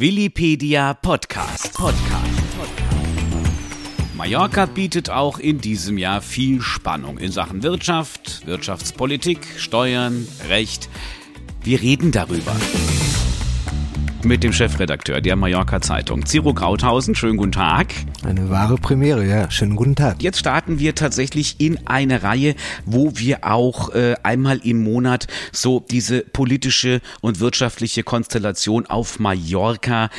Willipedia Podcast. Podcast. Mallorca bietet auch in diesem Jahr viel Spannung in Sachen Wirtschaft, Wirtschaftspolitik, Steuern, Recht. Wir reden darüber mit dem Chefredakteur der Mallorca Zeitung, Ciro Krauthausen. Schönen guten Tag. Eine wahre Premiere, ja. Schönen guten Tag. Jetzt starten wir tatsächlich in eine Reihe, wo wir auch äh, einmal im Monat so diese politische und wirtschaftliche Konstellation auf Mallorca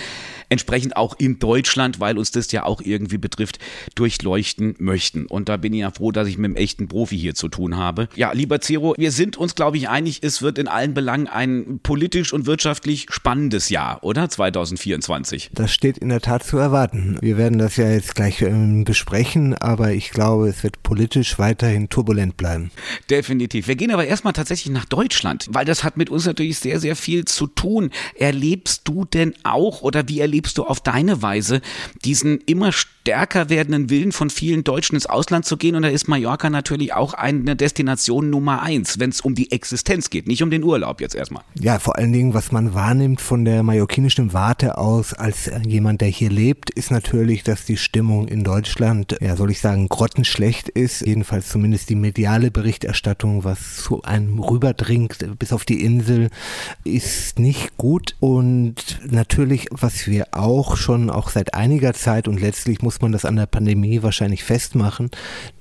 entsprechend auch in Deutschland, weil uns das ja auch irgendwie betrifft, durchleuchten möchten. Und da bin ich ja froh, dass ich mit einem echten Profi hier zu tun habe. Ja, lieber Zero, wir sind uns, glaube ich, einig, es wird in allen Belangen ein politisch und wirtschaftlich spannendes Jahr, oder? 2024. Das steht in der Tat zu erwarten. Wir werden das ja jetzt gleich ähm, besprechen, aber ich glaube, es wird politisch weiterhin turbulent bleiben. Definitiv. Wir gehen aber erstmal tatsächlich nach Deutschland, weil das hat mit uns natürlich sehr, sehr viel zu tun. Erlebst du denn auch oder wie erlebst erlebst du auf deine Weise diesen immer stärker werdenden Willen von vielen Deutschen ins Ausland zu gehen? Und da ist Mallorca natürlich auch eine Destination Nummer eins, wenn es um die Existenz geht, nicht um den Urlaub jetzt erstmal. Ja, vor allen Dingen, was man wahrnimmt von der mallorquinischen Warte aus als jemand, der hier lebt, ist natürlich, dass die Stimmung in Deutschland, ja, soll ich sagen, grottenschlecht ist. Jedenfalls zumindest die mediale Berichterstattung, was zu einem rüberdringt, bis auf die Insel, ist nicht gut. Und natürlich, was wir auch schon auch seit einiger Zeit und letztlich muss man das an der Pandemie wahrscheinlich festmachen,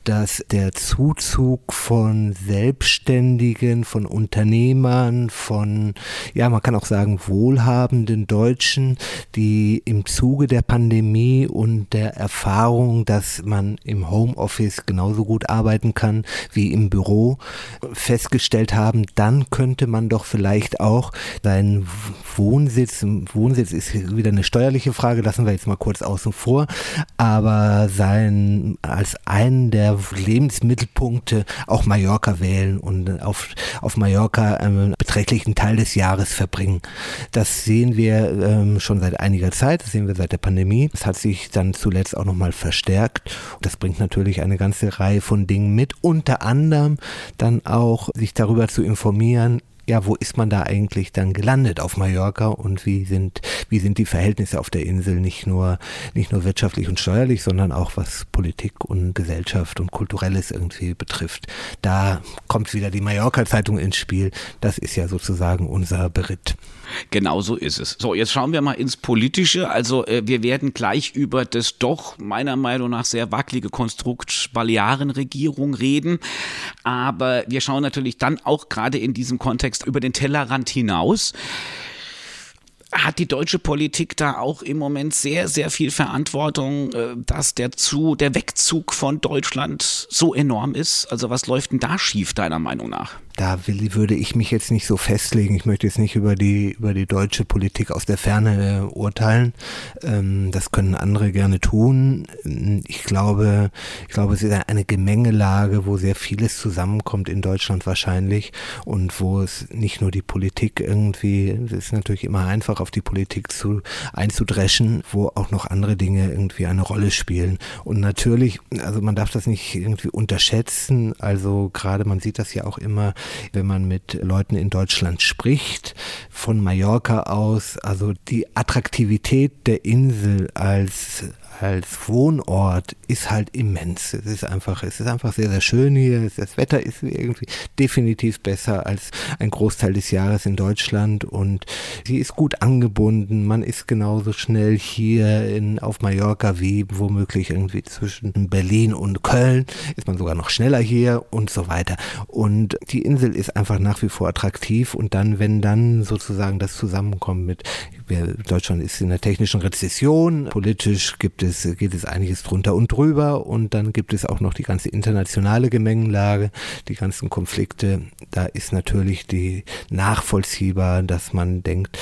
dass der Zuzug von Selbstständigen, von Unternehmern, von, ja, man kann auch sagen, wohlhabenden Deutschen, die im Zuge der Pandemie und der Erfahrung, dass man im Homeoffice genauso gut arbeiten kann wie im Büro, festgestellt haben, dann könnte man doch vielleicht auch seinen Wohnsitz, Wohnsitz ist wieder eine steuerliche Frage, lassen wir jetzt mal kurz außen vor, aber sein, als einen der Lebensmittelpunkte auch Mallorca wählen und auf, auf Mallorca einen beträchtlichen Teil des Jahres verbringen. Das sehen wir ähm, schon seit einiger Zeit, das sehen wir seit der Pandemie. Das hat sich dann zuletzt auch nochmal verstärkt. Das bringt natürlich eine ganze Reihe von Dingen mit, unter anderem dann auch sich darüber zu informieren, ja, wo ist man da eigentlich dann gelandet auf Mallorca und wie sind, wie sind die Verhältnisse auf der Insel nicht nur, nicht nur wirtschaftlich und steuerlich, sondern auch was Politik und Gesellschaft und Kulturelles irgendwie betrifft. Da kommt wieder die Mallorca-Zeitung ins Spiel. Das ist ja sozusagen unser Beritt. Genau so ist es. So, jetzt schauen wir mal ins Politische. Also äh, wir werden gleich über das doch meiner Meinung nach sehr wackelige Konstrukt Balearenregierung reden. Aber wir schauen natürlich dann auch gerade in diesem Kontext über den Tellerrand hinaus hat die deutsche Politik da auch im Moment sehr, sehr viel Verantwortung, äh, dass der, zu, der Wegzug von Deutschland so enorm ist? Also was läuft denn da schief, deiner Meinung nach? Da will, würde ich mich jetzt nicht so festlegen. Ich möchte jetzt nicht über die, über die deutsche Politik aus der Ferne äh, urteilen. Ähm, das können andere gerne tun. Ich glaube, ich glaube, es ist eine Gemengelage, wo sehr vieles zusammenkommt in Deutschland wahrscheinlich und wo es nicht nur die Politik irgendwie, es ist natürlich immer einfach auf die Politik zu, einzudreschen, wo auch noch andere Dinge irgendwie eine Rolle spielen. Und natürlich, also man darf das nicht irgendwie unterschätzen. Also gerade man sieht das ja auch immer, wenn man mit Leuten in Deutschland spricht, von Mallorca aus, also die Attraktivität der Insel als als Wohnort ist halt immens. Es ist einfach, es ist einfach sehr, sehr schön hier. Das Wetter ist irgendwie definitiv besser als ein Großteil des Jahres in Deutschland und sie ist gut angebunden. Man ist genauso schnell hier in, auf Mallorca wie womöglich irgendwie zwischen Berlin und Köln. Ist man sogar noch schneller hier und so weiter. Und die Insel ist einfach nach wie vor attraktiv und dann, wenn dann sozusagen das zusammenkommt mit Deutschland ist in der technischen Rezession. Politisch gibt es, geht es einiges drunter und drüber. Und dann gibt es auch noch die ganze internationale Gemengenlage, die ganzen Konflikte. Da ist natürlich die nachvollziehbar, dass man denkt,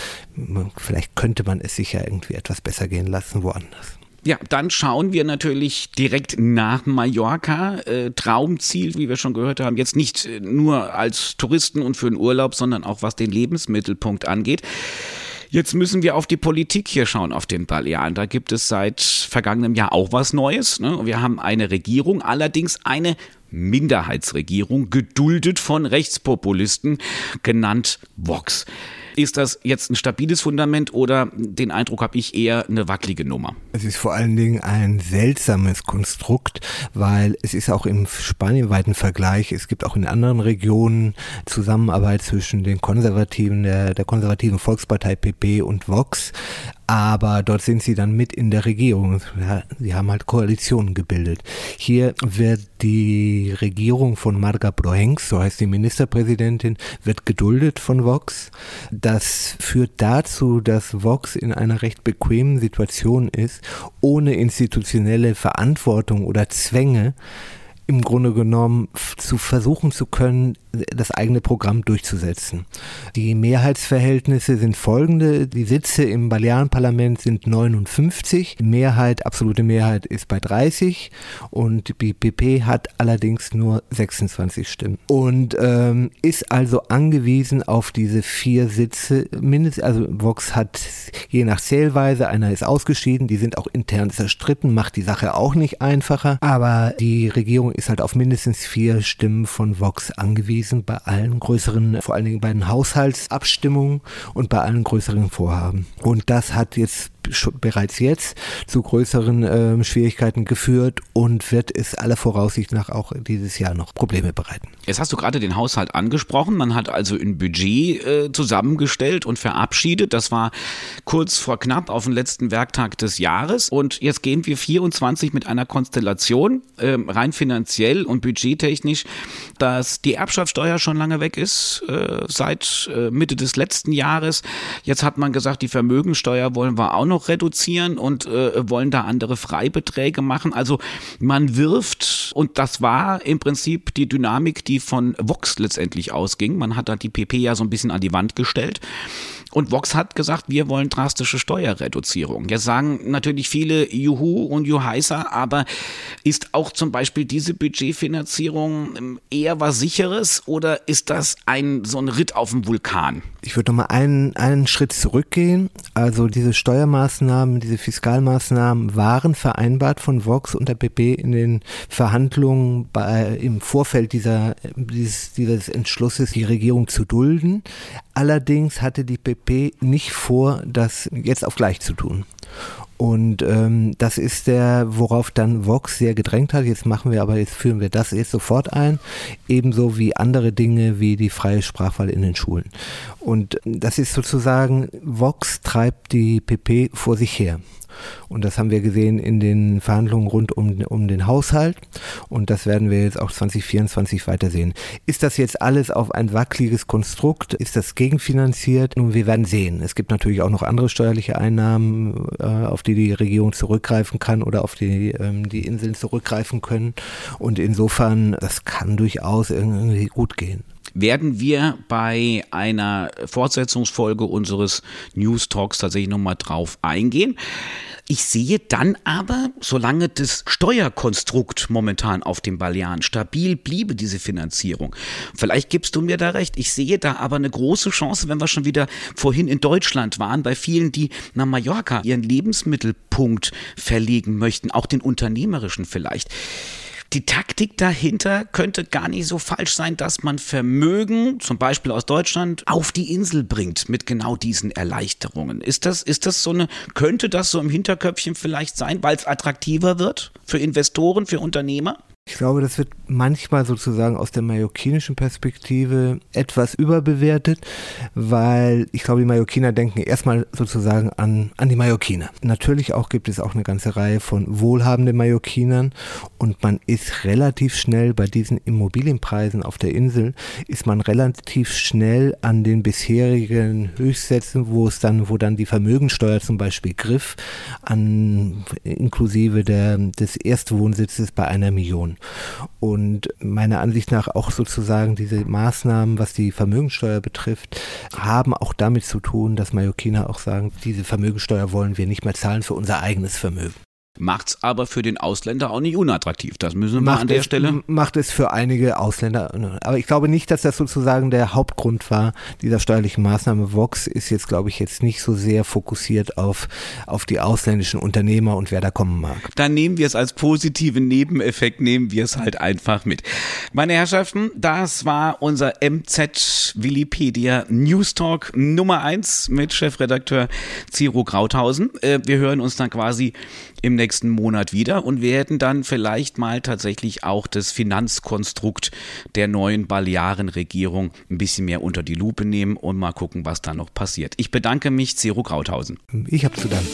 vielleicht könnte man es sich ja irgendwie etwas besser gehen lassen woanders. Ja, dann schauen wir natürlich direkt nach Mallorca. Äh, Traumziel, wie wir schon gehört haben, jetzt nicht nur als Touristen und für den Urlaub, sondern auch was den Lebensmittelpunkt angeht. Jetzt müssen wir auf die Politik hier schauen, auf den Balearen. Da gibt es seit vergangenem Jahr auch was Neues. Ne? Wir haben eine Regierung, allerdings eine Minderheitsregierung, geduldet von Rechtspopulisten, genannt Vox. Ist das jetzt ein stabiles Fundament oder den Eindruck habe ich eher eine wackelige Nummer? Es ist vor allen Dingen ein seltsames Konstrukt, weil es ist auch im spanienweiten Vergleich, es gibt auch in anderen Regionen Zusammenarbeit zwischen den Konservativen, der, der konservativen Volkspartei PP und Vox aber dort sind sie dann mit in der Regierung. Sie haben halt Koalitionen gebildet. Hier wird die Regierung von Marga Proenx, so heißt die Ministerpräsidentin, wird geduldet von Vox. Das führt dazu, dass Vox in einer recht bequemen Situation ist, ohne institutionelle Verantwortung oder Zwänge im Grunde genommen zu versuchen zu können, das eigene Programm durchzusetzen. Die Mehrheitsverhältnisse sind folgende. Die Sitze im Balearenparlament sind 59. Mehrheit, absolute Mehrheit ist bei 30 und die PP hat allerdings nur 26 Stimmen und ähm, ist also angewiesen auf diese vier Sitze. Mindestens, also Vox hat je nach Zählweise, einer ist ausgeschieden, die sind auch intern zerstritten, macht die Sache auch nicht einfacher, aber die Regierung ist halt auf mindestens vier Stimmen von Vox angewiesen bei allen größeren, vor allen Dingen bei den Haushaltsabstimmungen und bei allen größeren Vorhaben. Und das hat jetzt bereits jetzt zu größeren äh, Schwierigkeiten geführt und wird es aller Voraussicht nach auch dieses Jahr noch Probleme bereiten. Jetzt hast du gerade den Haushalt angesprochen. Man hat also ein Budget äh, zusammengestellt und verabschiedet. Das war kurz vor knapp auf den letzten Werktag des Jahres. Und jetzt gehen wir 24 mit einer Konstellation, äh, rein finanziell und budgettechnisch, dass die Erbschaftssteuer schon lange weg ist, äh, seit äh, Mitte des letzten Jahres. Jetzt hat man gesagt, die Vermögensteuer wollen wir auch noch noch reduzieren und äh, wollen da andere Freibeträge machen. Also man wirft, und das war im Prinzip die Dynamik, die von Vox letztendlich ausging. Man hat da die PP ja so ein bisschen an die Wand gestellt. Und Vox hat gesagt, wir wollen drastische Steuerreduzierung. Jetzt sagen natürlich viele Juhu und Juheißer, aber ist auch zum Beispiel diese Budgetfinanzierung ähm, eher was Sicheres oder ist das ein so ein Ritt auf dem Vulkan? Ich würde noch mal einen, einen Schritt zurückgehen. Also diese Steuermaßnahmen, diese Fiskalmaßnahmen waren vereinbart von Vox und der PP in den Verhandlungen bei, im Vorfeld dieser, dieses, dieses Entschlusses, die Regierung zu dulden. Allerdings hatte die PP nicht vor, das jetzt auf gleich zu tun. Und ähm, das ist der, worauf dann Vox sehr gedrängt hat. Jetzt machen wir aber, jetzt führen wir das jetzt sofort ein, ebenso wie andere Dinge wie die freie Sprachwahl in den Schulen. Und das ist sozusagen, Vox treibt die PP vor sich her. Und das haben wir gesehen in den Verhandlungen rund um, um den Haushalt. Und das werden wir jetzt auch 2024 weitersehen. Ist das jetzt alles auf ein wackeliges Konstrukt? Ist das gegenfinanziert? Nun, wir werden sehen. Es gibt natürlich auch noch andere steuerliche Einnahmen, äh, auf die die Regierung zurückgreifen kann oder auf die ähm, die Inseln zurückgreifen können. Und insofern, das kann durchaus irgendwie gut gehen werden wir bei einer Fortsetzungsfolge unseres News Talks tatsächlich nochmal drauf eingehen. Ich sehe dann aber, solange das Steuerkonstrukt momentan auf dem Balearen stabil bliebe, diese Finanzierung, vielleicht gibst du mir da recht, ich sehe da aber eine große Chance, wenn wir schon wieder vorhin in Deutschland waren, bei vielen, die nach Mallorca ihren Lebensmittelpunkt verlegen möchten, auch den unternehmerischen vielleicht die Taktik dahinter könnte gar nicht so falsch sein, dass man Vermögen, zum Beispiel aus Deutschland, auf die Insel bringt mit genau diesen Erleichterungen. Ist das, ist das so eine, könnte das so im Hinterköpfchen vielleicht sein, weil es attraktiver wird für Investoren, für Unternehmer? Ich glaube, das wird manchmal sozusagen aus der mallorquinischen Perspektive etwas überbewertet, weil ich glaube, die Mallorquiner denken erstmal sozusagen an, an die Mallorquiner. Natürlich auch gibt es auch eine ganze Reihe von wohlhabenden Mallorquinern und man ist relativ schnell bei diesen Immobilienpreisen auf der Insel, ist man relativ schnell an den bisherigen Höchstsätzen, wo es dann, wo dann die Vermögensteuer zum Beispiel griff, an inklusive der, des Erstwohnsitzes bei einer Million. Und meiner Ansicht nach auch sozusagen diese Maßnahmen, was die Vermögensteuer betrifft, haben auch damit zu tun, dass Mallorquiner auch sagen, diese Vermögensteuer wollen wir nicht mehr zahlen für unser eigenes Vermögen. Macht es aber für den Ausländer auch nicht unattraktiv. Das müssen wir macht an der es, Stelle. Macht es für einige Ausländer. Aber ich glaube nicht, dass das sozusagen der Hauptgrund war dieser steuerlichen Maßnahme. Vox ist jetzt, glaube ich, jetzt nicht so sehr fokussiert auf, auf die ausländischen Unternehmer und wer da kommen mag. Dann nehmen wir es als positiven Nebeneffekt, nehmen wir es halt einfach mit. Meine Herrschaften, das war unser MZ Willipedia News Talk Nummer eins mit Chefredakteur Ciro Krauthausen. Äh, wir hören uns dann quasi im nächsten Monat wieder und werden dann vielleicht mal tatsächlich auch das Finanzkonstrukt der neuen Balearenregierung ein bisschen mehr unter die Lupe nehmen und mal gucken, was da noch passiert. Ich bedanke mich, Ciro Krauthausen. Ich habe zu danken.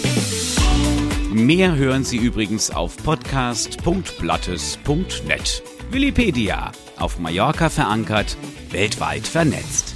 Mehr hören Sie übrigens auf podcast.blattes.net. Willipedia, auf Mallorca verankert, weltweit vernetzt.